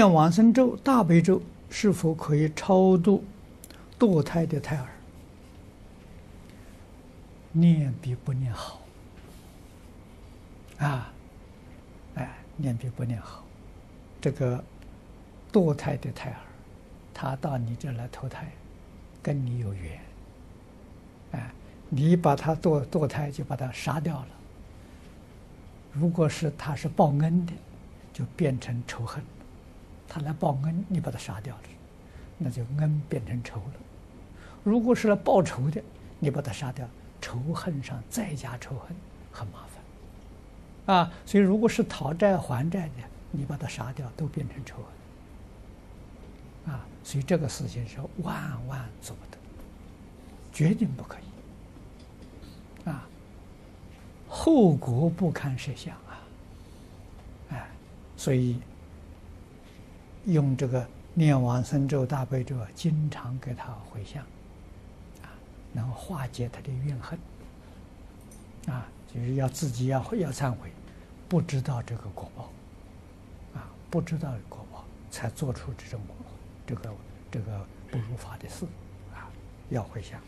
念往生咒、大悲咒是否可以超度堕胎的胎儿？念比不念好啊！哎，念比不念好。这个堕胎的胎儿，他到你这来投胎，跟你有缘。哎，你把他堕堕胎，就把他杀掉了。如果是他是报恩的，就变成仇恨。他来报恩，你把他杀掉了，那就恩变成仇了。如果是来报仇的，你把他杀掉，仇恨上再加仇恨，很麻烦。啊，所以如果是讨债还债的，你把他杀掉，都变成仇恨。啊，所以这个事情是万万做不得，决定不可以。啊，后果不堪设想啊！哎，所以。用这个念往生咒、大悲咒，经常给他回向，啊，能化解他的怨恨，啊，就是要自己要要忏悔，不知道这个果报，啊，不知道果报，才做出这种这个这个不如法的事，啊，要回向。